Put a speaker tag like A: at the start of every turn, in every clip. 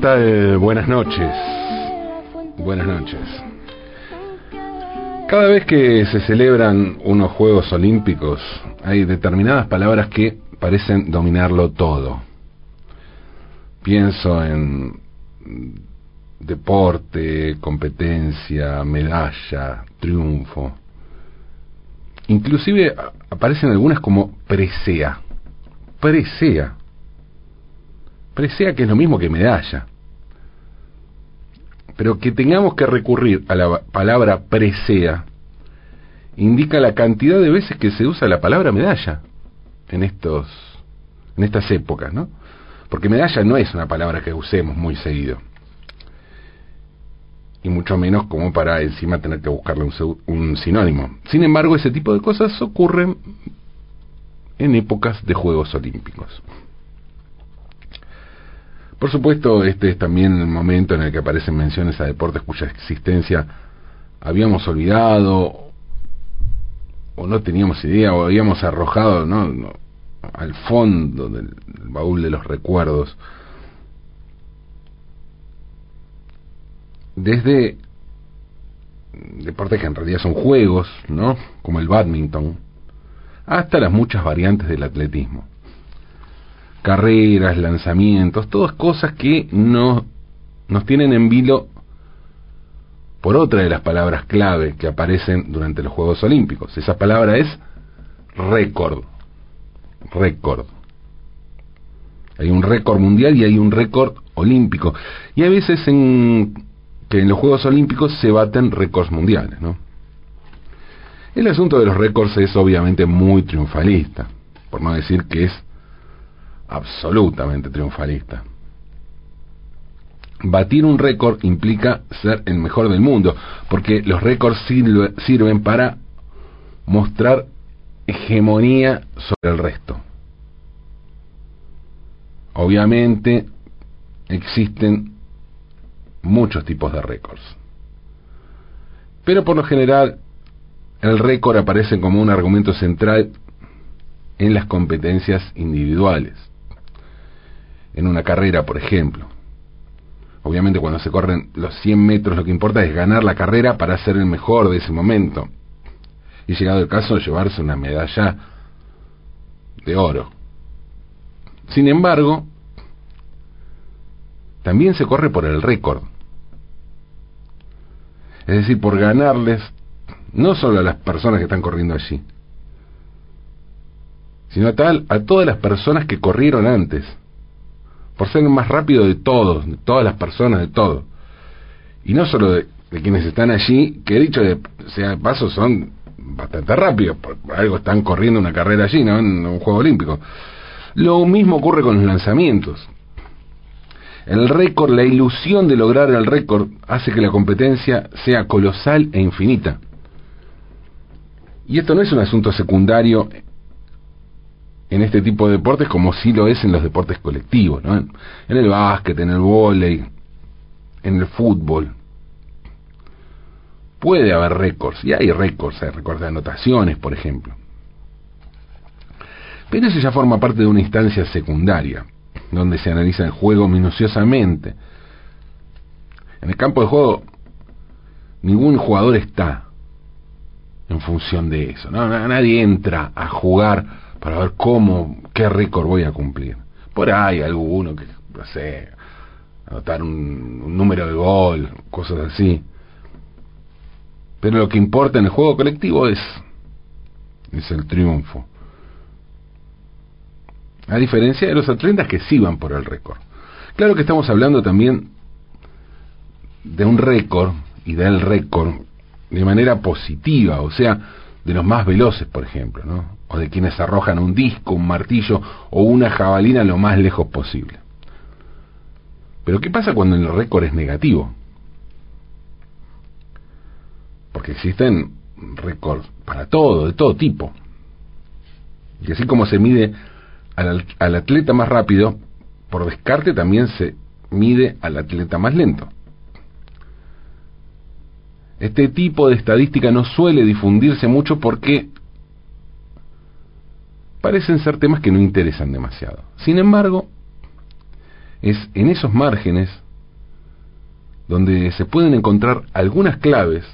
A: Buenas noches. Buenas noches. Cada vez que se celebran unos Juegos Olímpicos, hay determinadas palabras que parecen dominarlo todo. Pienso en deporte, competencia, medalla, triunfo. Inclusive aparecen algunas como presea. Presea. Presea que es lo mismo que medalla. Pero que tengamos que recurrir a la palabra presea indica la cantidad de veces que se usa la palabra medalla en estos en estas épocas, ¿no? Porque medalla no es una palabra que usemos muy seguido. Y mucho menos como para encima tener que buscarle un, un sinónimo. Sin embargo, ese tipo de cosas ocurren en épocas de Juegos Olímpicos. Por supuesto, este es también el momento en el que aparecen menciones a deportes cuya existencia habíamos olvidado o no teníamos idea o habíamos arrojado al fondo del baúl de los recuerdos. Desde deportes que en realidad son juegos, ¿no? Como el badminton, hasta las muchas variantes del atletismo. Carreras, lanzamientos, todas cosas que no nos tienen en vilo por otra de las palabras clave que aparecen durante los Juegos Olímpicos. Esa palabra es récord. Récord. Hay un récord mundial y hay un récord olímpico. Y hay veces en que en los Juegos Olímpicos se baten récords mundiales, ¿no? El asunto de los récords es obviamente muy triunfalista, por no decir que es absolutamente triunfalista. Batir un récord implica ser el mejor del mundo, porque los récords sirven para mostrar hegemonía sobre el resto. Obviamente existen muchos tipos de récords. Pero por lo general el récord aparece como un argumento central en las competencias individuales. En una carrera, por ejemplo. Obviamente cuando se corren los 100 metros lo que importa es ganar la carrera para ser el mejor de ese momento. Y llegado el caso llevarse una medalla de oro. Sin embargo, también se corre por el récord. Es decir, por ganarles no solo a las personas que están corriendo allí, sino a tal a todas las personas que corrieron antes, por ser el más rápido de todos, de todas las personas, de todo. Y no solo de, quienes están allí, que dicho de sea de paso son bastante rápidos, por, algo están corriendo una carrera allí, ¿no? En un juego olímpico. Lo mismo ocurre con los lanzamientos. El récord, la ilusión de lograr el récord, hace que la competencia sea colosal e infinita. Y esto no es un asunto secundario en este tipo de deportes como sí lo es en los deportes colectivos, ¿no? En el básquet, en el vóley, en el fútbol. Puede haber récords, y hay récords, hay récords de anotaciones, por ejemplo. Pero eso ya forma parte de una instancia secundaria, donde se analiza el juego minuciosamente. En el campo de juego, ningún jugador está en función de eso. ¿no? Nadie entra a jugar para ver cómo, qué récord voy a cumplir. Por ahí alguno que, no sé, anotar un, un número de gol, cosas así. Pero lo que importa en el juego colectivo es, es el triunfo. A diferencia de los atletas que sí van por el récord. Claro que estamos hablando también de un récord y del récord de manera positiva, o sea, de los más veloces, por ejemplo, ¿no? O de quienes arrojan un disco, un martillo o una jabalina lo más lejos posible. Pero ¿qué pasa cuando el récord es negativo? Porque existen récords para todo, de todo tipo. Y así como se mide al, al atleta más rápido, por descarte también se mide al atleta más lento. Este tipo de estadística no suele difundirse mucho porque parecen ser temas que no interesan demasiado. Sin embargo, es en esos márgenes donde se pueden encontrar algunas claves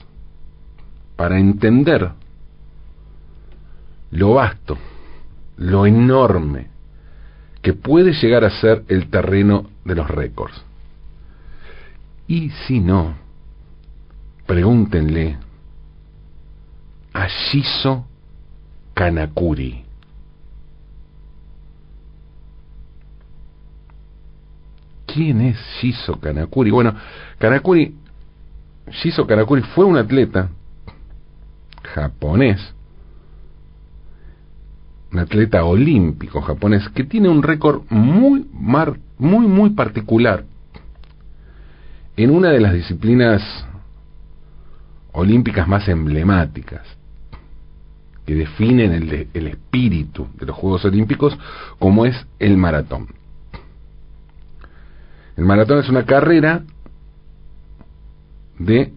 A: para entender lo vasto, lo enorme que puede llegar a ser el terreno de los récords. Y si no, pregúntenle a Shizo Kanakuri. ¿Quién es Shizo Kanakuri? Bueno, Kanakuri, Shizo Kanakuri fue un atleta japonés, un atleta olímpico japonés que tiene un récord muy, muy, muy particular en una de las disciplinas olímpicas más emblemáticas que definen el espíritu de los Juegos Olímpicos como es el maratón. El maratón es una carrera de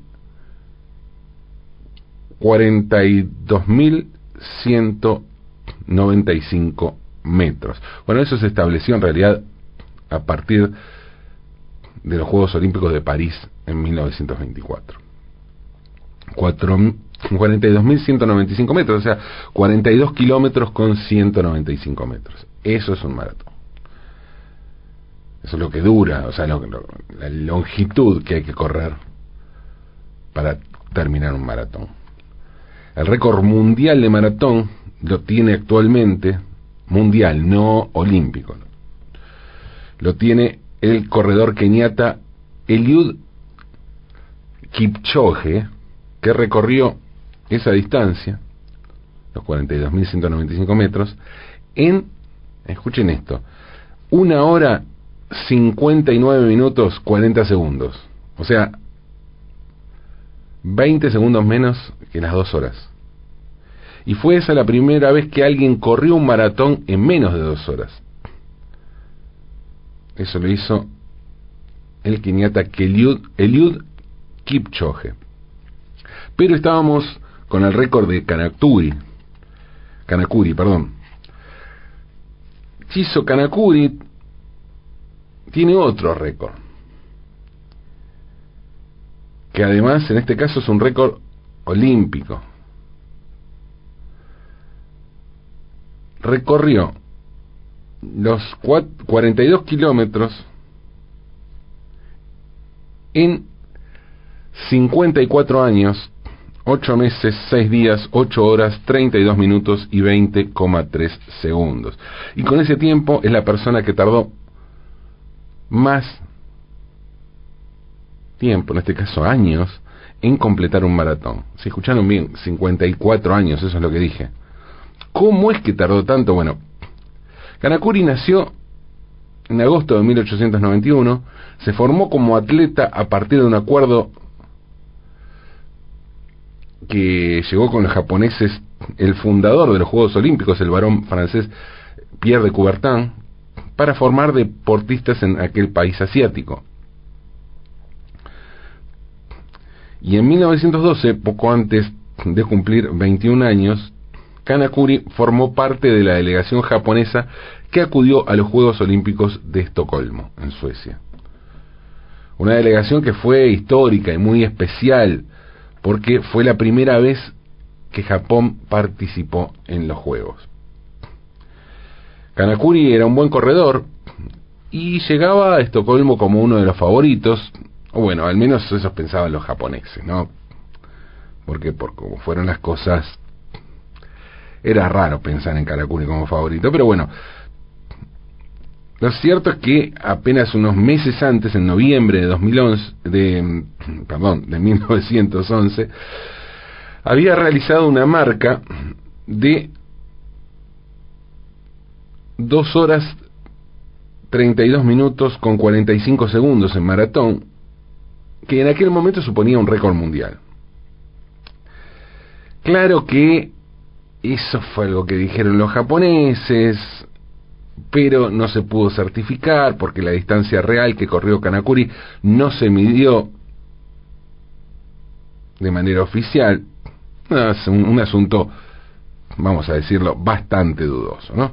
A: 42.195 metros. Bueno, eso se estableció en realidad a partir de los Juegos Olímpicos de París en 1924. 42.195 metros, o sea, 42 kilómetros con 195 metros. Eso es un maratón. Eso es lo que dura, o sea, la longitud que hay que correr para terminar un maratón. El récord mundial de maratón lo tiene actualmente, mundial, no olímpico. Lo tiene el corredor keniata Eliud Kipchoge, que recorrió esa distancia, los 42.195 metros, en, escuchen esto, una hora 59 minutos 40 segundos. O sea, 20 segundos menos que las dos horas. Y fue esa la primera vez que alguien corrió un maratón en menos de dos horas. Eso lo hizo el keniata Eliud, Eliud Kipchoge. Pero estábamos con el récord de Kanakuri. Kanakuri, perdón. Chizo Kanakuri tiene otro récord. Que además en este caso es un récord olímpico. Recorrió los 42 kilómetros en 54 años, 8 meses, 6 días, 8 horas, 32 minutos y 20,3 segundos. Y con ese tiempo es la persona que tardó más tiempo, en este caso años, en completar un maratón. Si escucharon bien, 54 años, eso es lo que dije. ¿Cómo es que tardó tanto? Bueno, Kanakuri nació en agosto de 1891, se formó como atleta a partir de un acuerdo que llegó con los japoneses el fundador de los Juegos Olímpicos, el varón francés Pierre de Coubertin, para formar deportistas en aquel país asiático. Y en 1912, poco antes de cumplir 21 años, Kanakuri formó parte de la delegación japonesa que acudió a los Juegos Olímpicos de Estocolmo, en Suecia. Una delegación que fue histórica y muy especial porque fue la primera vez que Japón participó en los Juegos. Kanakuri era un buen corredor y llegaba a Estocolmo como uno de los favoritos, o bueno, al menos eso pensaban los japoneses, ¿no? Porque por como fueron las cosas, era raro pensar en Kanakuri como favorito, pero bueno, lo cierto es que apenas unos meses antes, en noviembre de 2011, de, perdón, de 1911, había realizado una marca de 2 horas 32 minutos con 45 segundos en maratón, que en aquel momento suponía un récord mundial. Claro que eso fue algo que dijeron los japoneses, pero no se pudo certificar porque la distancia real que corrió Kanakuri no se midió de manera oficial. es un, un asunto, vamos a decirlo, bastante dudoso, ¿no?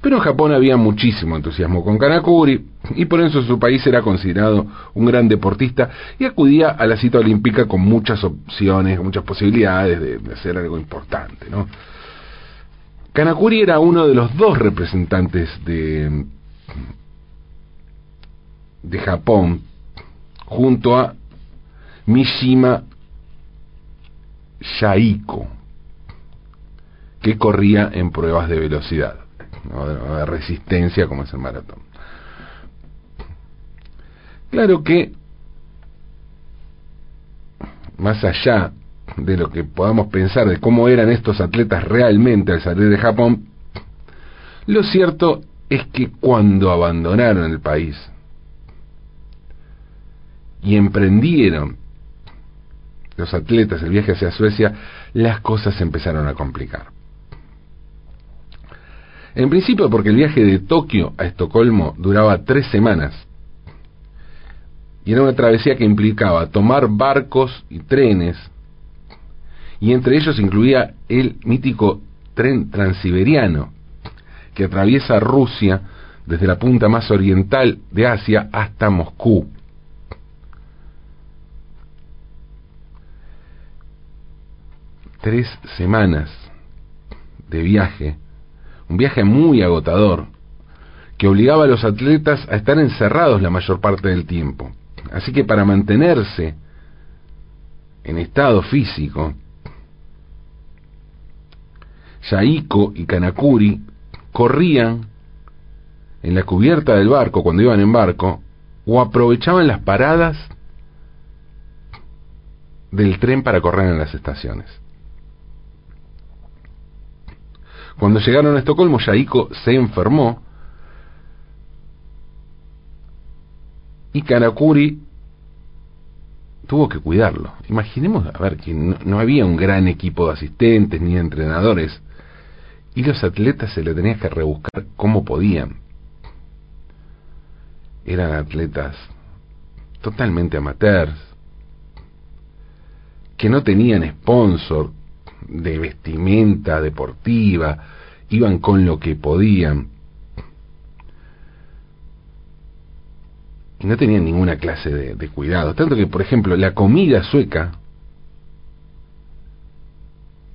A: Pero en Japón había muchísimo entusiasmo con Kanakuri y por eso su país era considerado un gran deportista y acudía a la cita olímpica con muchas opciones, muchas posibilidades de, hacer algo importante, ¿no? Kanakuri era uno de los dos representantes de, de Japón junto a Mishima Yaiko, que corría en pruebas de velocidad, de resistencia como es el maratón. Claro que, más allá de lo que podamos pensar de cómo eran estos atletas realmente al salir de Japón, lo cierto es que cuando abandonaron el país y emprendieron los atletas el viaje hacia Suecia, las cosas se empezaron a complicar. En principio porque el viaje de Tokio a Estocolmo duraba tres semanas y era una travesía que implicaba tomar barcos y trenes y entre ellos incluía el mítico tren transiberiano que atraviesa Rusia desde la punta más oriental de Asia hasta Moscú. Tres semanas de viaje, un viaje muy agotador, que obligaba a los atletas a estar encerrados la mayor parte del tiempo. Así que para mantenerse en estado físico, Yaiko y Kanakuri corrían en la cubierta del barco cuando iban en barco o aprovechaban las paradas del tren para correr en las estaciones. Cuando llegaron a Estocolmo, Yaiko se enfermó y Kanakuri tuvo que cuidarlo. Imaginemos, a ver, que no, no había un gran equipo de asistentes ni de entrenadores y los atletas se le tenían que rebuscar como podían. Eran atletas totalmente amateurs, que no tenían sponsor de vestimenta deportiva, iban con lo que podían. Y no tenían ninguna clase de, cuidado. Tanto que, por ejemplo, la comida sueca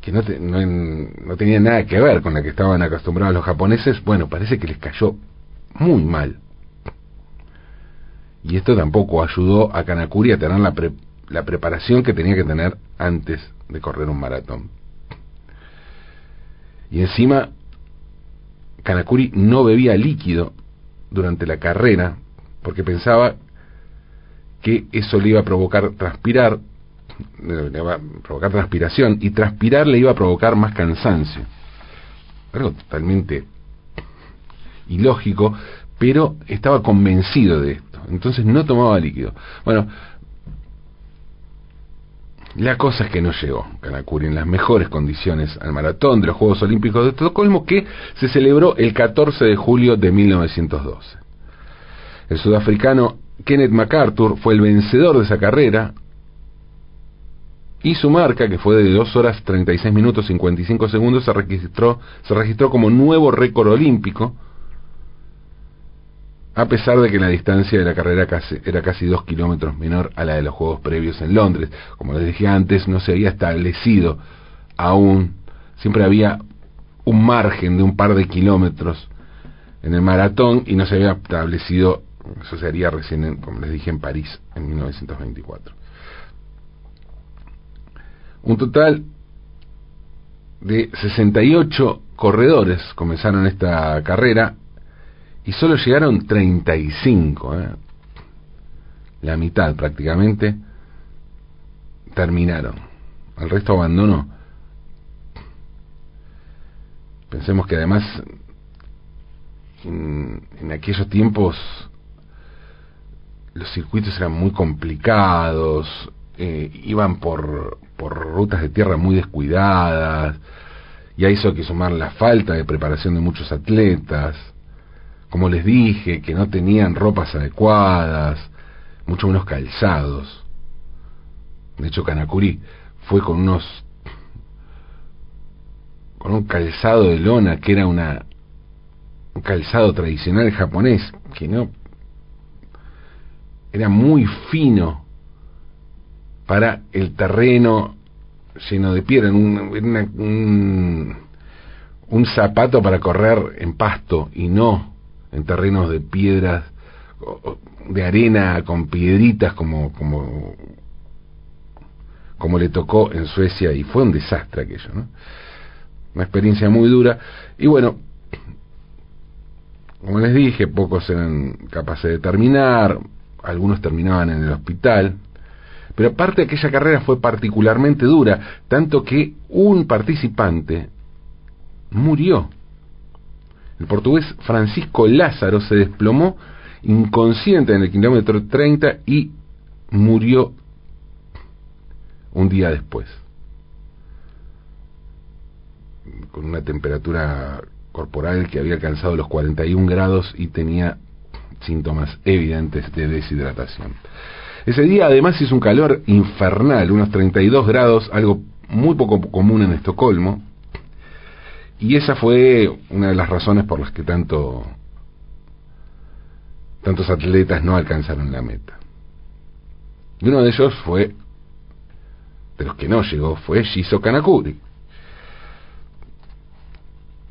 A: que no, no, tenía nada que ver con la que estaban acostumbrados los japoneses, bueno, parece que les cayó muy mal. Y esto tampoco ayudó a Kanakuri a tener la, la preparación que tenía que tener antes de correr un maratón. Y encima, Kanakuri no bebía líquido durante la carrera porque pensaba que eso le iba a provocar transpirar provocar transpiración y transpirar le iba a provocar más cansancio. Algo totalmente ilógico, pero estaba convencido de esto. Entonces no tomaba líquido. Bueno, la cosa es que no llegó Kanakuri en las mejores condiciones al maratón de los Juegos Olímpicos de Estocolmo que se celebró el 14 de julio de 1912. El sudafricano Kenneth MacArthur fue el vencedor de esa carrera, y su marca, que fue de 2 horas 36 minutos 55 segundos, se registró, se registró como nuevo récord olímpico, a pesar de que la distancia de la carrera era casi 2 kilómetros menor a la de los Juegos previos en Londres. Como les dije antes, no se había establecido aún, siempre había un margen de un par de kilómetros en el maratón y no se había establecido, eso se haría recién, como les dije, en París en 1924. Un total de 68 corredores comenzaron esta carrera y solo llegaron 35, ¿eh? la mitad prácticamente, terminaron. El resto abandonó. Pensemos que además en, en aquellos tiempos los circuitos eran muy complicados, eh, iban por, por rutas de tierra muy descuidadas, y a eso hay que sumar la falta de preparación de muchos atletas, como les dije, que no tenían ropas adecuadas, mucho menos calzados. De hecho, Kanakuri fue con unos con un calzado de lona que era una un calzado tradicional japonés, que no era muy fino para el terreno lleno de piedra, un, un, zapato para correr en pasto y no en terrenos de piedras, de arena con piedritas como, como, como le tocó en Suecia y fue un desastre aquello, ¿no? Una experiencia muy dura. Y bueno, como les dije, pocos eran capaces de terminar, algunos terminaban en el hospital, pero parte de aquella carrera fue particularmente dura, tanto que un participante murió. El portugués Francisco Lázaro se desplomó inconsciente en el kilómetro 30 y murió un día después, con una temperatura corporal que había alcanzado los 41 grados y tenía síntomas evidentes de deshidratación. Ese día además hizo un calor infernal, unos 32 grados, algo muy poco común en Estocolmo, y esa fue una de las razones por las que tanto tantos atletas no alcanzaron la meta. Y uno de ellos fue, de los que no llegó, fue Shizo Kanakuri.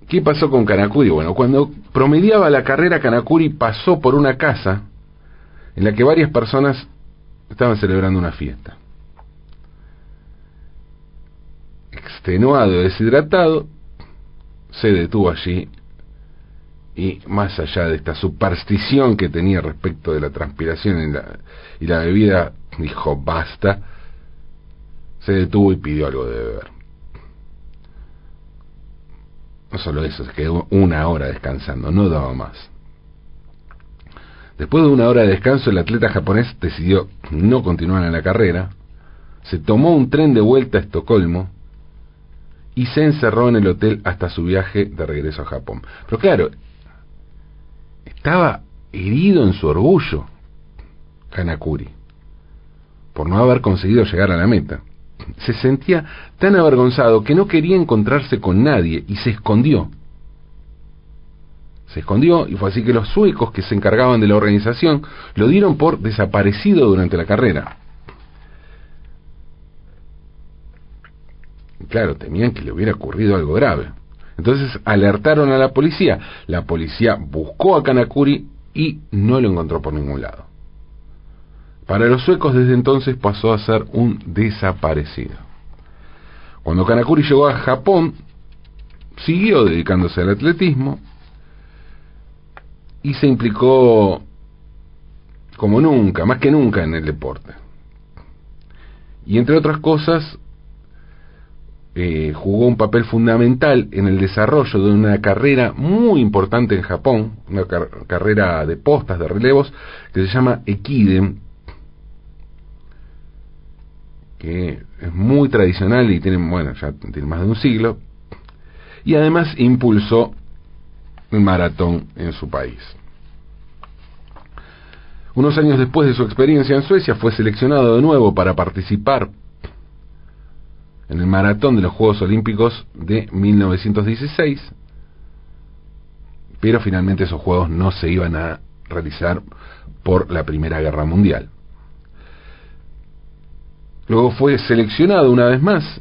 A: ¿Qué pasó con Kanakuri? Bueno, cuando promediaba la carrera, Kanakuri pasó por una casa en la que varias personas estaban celebrando una fiesta. Extenuado, deshidratado, se detuvo allí y más allá de esta superstición que tenía respecto de la transpiración y la, bebida, dijo basta, se detuvo y pidió algo de beber. No solo eso, se quedó una hora descansando, no daba más. Después de una hora de descanso, el atleta japonés decidió no continuar en la carrera, se tomó un tren de vuelta a Estocolmo y se encerró en el hotel hasta su viaje de regreso a Japón. Pero claro, estaba herido en su orgullo, Kanakuri, por no haber conseguido llegar a la meta se sentía tan avergonzado que no quería encontrarse con nadie y se escondió. Se escondió y fue así que los suecos que se encargaban de la organización lo dieron por desaparecido durante la carrera. Claro, temían que le hubiera ocurrido algo grave. Entonces alertaron a la policía. La policía buscó a Kanakuri y no lo encontró por ningún lado. Para los suecos desde entonces pasó a ser un desaparecido. Cuando Kanakuri llegó a Japón, siguió dedicándose al atletismo y se implicó como nunca, más que nunca en el deporte. Y entre otras cosas, eh, jugó un papel fundamental en el desarrollo de una carrera muy importante en Japón, una carrera de postas, de relevos, que se llama Ekiden, que es muy tradicional y tiene, bueno, ya tiene más de un siglo, y además impulsó el maratón en su país. Unos años después de su experiencia en Suecia fue seleccionado de nuevo para participar en el maratón de los Juegos Olímpicos de 1916, pero finalmente esos Juegos no se iban a realizar por la Primera Guerra Mundial. Luego fue seleccionado una vez más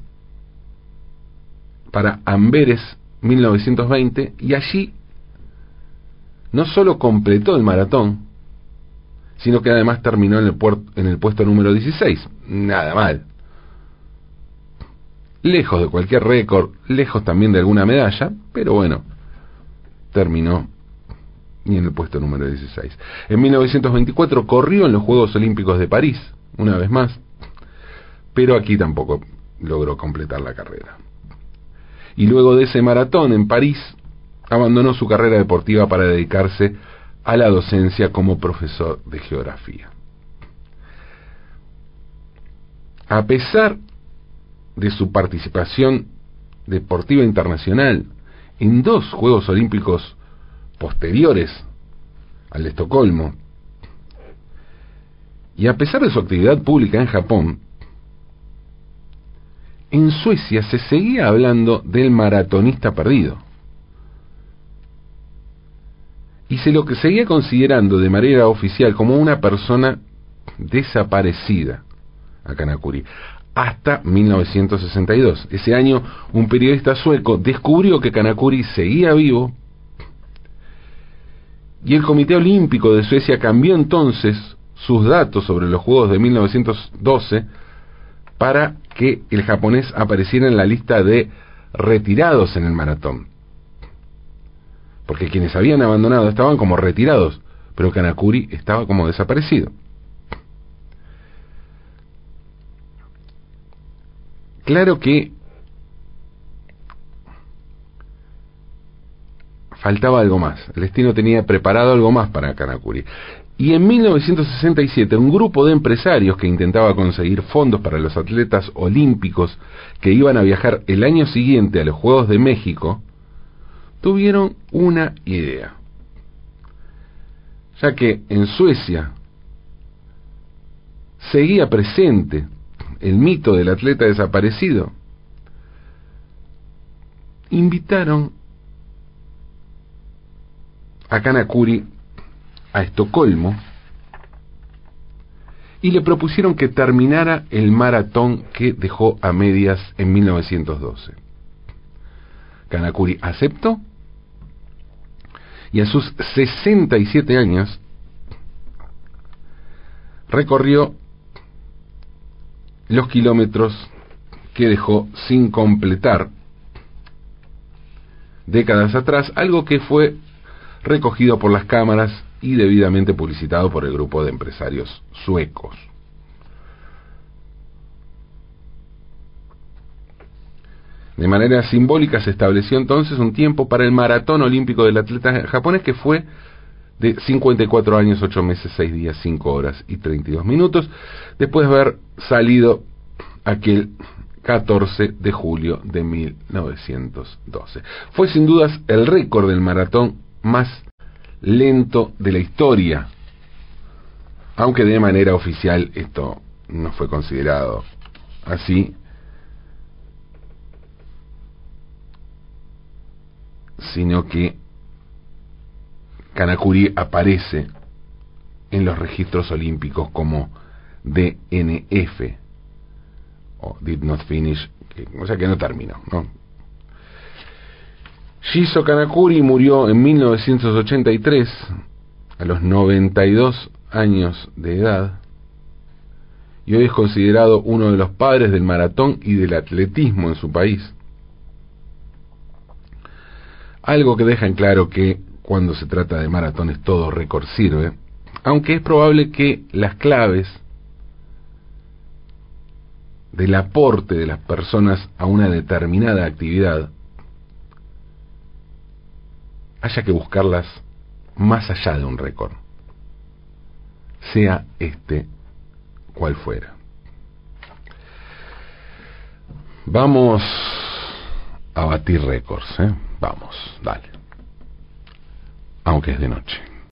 A: para Amberes 1920 y allí no solo completó el maratón, sino que además terminó en el, en el puesto número 16. Nada mal. Lejos de cualquier récord, lejos también de alguna medalla, pero bueno, terminó y en el puesto número 16. En 1924 corrió en los Juegos Olímpicos de París, una vez más, pero aquí tampoco logró completar la carrera. Y luego de ese maratón en París, abandonó su carrera deportiva para dedicarse a la docencia como profesor de geografía. A pesar de su participación deportiva internacional en dos Juegos Olímpicos posteriores al de Estocolmo, y a pesar de su actividad pública en Japón, en Suecia se seguía hablando del maratonista perdido. y se lo que seguía considerando de manera oficial como una persona desaparecida a Kanakuri hasta 1962. Ese año un periodista sueco descubrió que Kanakuri seguía vivo y el Comité Olímpico de Suecia cambió entonces sus datos sobre los Juegos de 1912 para que el japonés apareciera en la lista de retirados en el maratón. Porque quienes habían abandonado estaban como retirados, pero Kanakuri estaba como desaparecido. Claro que faltaba algo más. El destino tenía preparado algo más para Kanakuri. Y en 1967 un grupo de empresarios que intentaba conseguir fondos para los atletas olímpicos que iban a viajar el año siguiente a los Juegos de México, tuvieron una idea. Ya que en Suecia seguía presente el mito del atleta desaparecido, invitaron a Kanakuri a Estocolmo y le propusieron que terminara el maratón que dejó a medias en 1912. Kanakuri aceptó y a sus 67 años recorrió los kilómetros que dejó sin completar décadas atrás, algo que fue recogido por las cámaras y debidamente publicitado por el grupo de empresarios suecos. De manera simbólica se estableció entonces un tiempo para el maratón olímpico del atleta japonés que fue de 54 años, 8 meses, 6 días, 5 horas y 32 minutos, después de haber salido aquel 14 de julio de 1912. Fue sin dudas el récord del maratón más lento de la historia, aunque de manera oficial esto no fue considerado así, sino que Kanakuri aparece en los registros olímpicos como DNF, o Did Not Finish, o sea que no terminó, ¿no? Kanakuri murió en 1983, a los 92 años de edad, y hoy es considerado uno de los padres del maratón y del atletismo en su país. Algo que deja en claro que cuando se trata de maratones todo récord sirve, aunque es probable que las claves del aporte de las personas a una determinada actividad haya que buscarlas más allá de un récord, sea este cual fuera. Vamos a batir récords, ¿eh? Vamos, dale aunque es de noche.